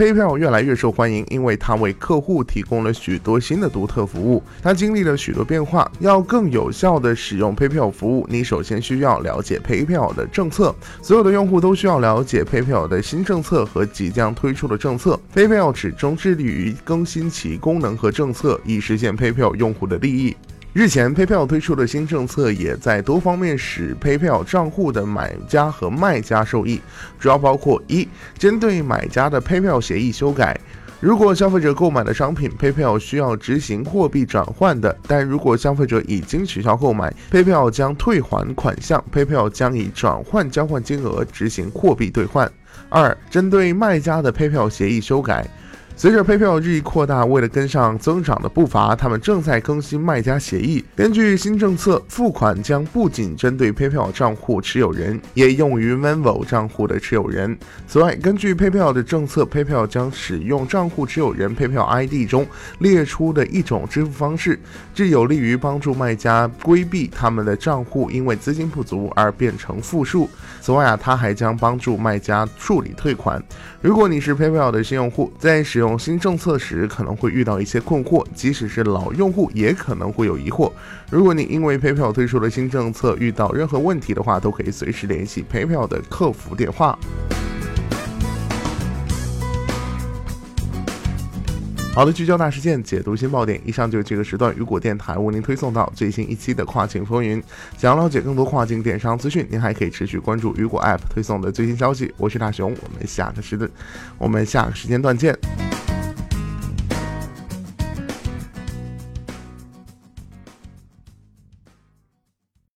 PayPal 越来越受欢迎，因为它为客户提供了许多新的独特服务。它经历了许多变化，要更有效地使用 PayPal 服务，你首先需要了解 PayPal 的政策。所有的用户都需要了解 PayPal 的新政策和即将推出的政策。PayPal 始终致力于更新其功能和政策，以实现 PayPal 用户的利益。日前，PayPal 推出的新政策也在多方面使 PayPal 账户的买家和卖家受益，主要包括：一、针对买家的 PayPal 协议修改。如果消费者购买的商品 PayPal 需要执行货币转换的，但如果消费者已经取消购买，PayPal 将退还款项，PayPal 将以转换交换金额执行货币兑换。二、针对卖家的 PayPal 协议修改。随着 PayPal 日益扩大，为了跟上增长的步伐，他们正在更新卖家协议。根据新政策，付款将不仅针对 PayPal 账户持有人，也用于 Venmo 账户的持有人。此外，根据 PayPal 的政策，PayPal 将使用账户持有人 PayPal ID 中列出的一种支付方式，这有利于帮助卖家规避他们的账户因为资金不足而变成负数。此外啊，它还将帮助卖家处理退款。如果你是 PayPal 的新用户，在使用新政策时可能会遇到一些困惑，即使是老用户也可能会有疑惑。如果你因为 PayPal 推出的新政策遇到任何问题的话，都可以随时联系 PayPal 的客服电话。好的，聚焦大事件，解读新爆点。以上就是这个时段雨果电台为您推送到最新一期的跨境风云。想要了解更多跨境电商资讯，您还可以持续关注雨果 App 推送的最新消息。我是大熊，我们下个时段，我们下个时间段见。